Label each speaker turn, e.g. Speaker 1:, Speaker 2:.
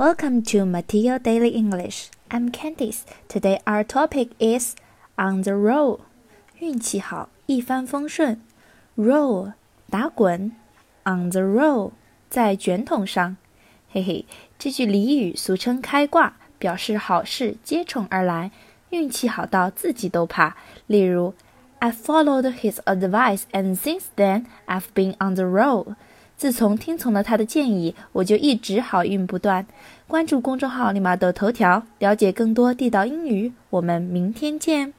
Speaker 1: Welcome to Mateo Daily English. I'm Candice. Today our topic is on the roll. 运气好，一帆风顺。Roll 打滚，on the roll 在卷筒上。嘿嘿，这句俚语俗称开挂，表示好事接踵而来，运气好到自己都怕。例如，I followed his advice and since then I've been on the roll. 自从听从了他的建议，我就一直好运不断。关注公众号“立马豆头条”，了解更多地道英语。我们明天见。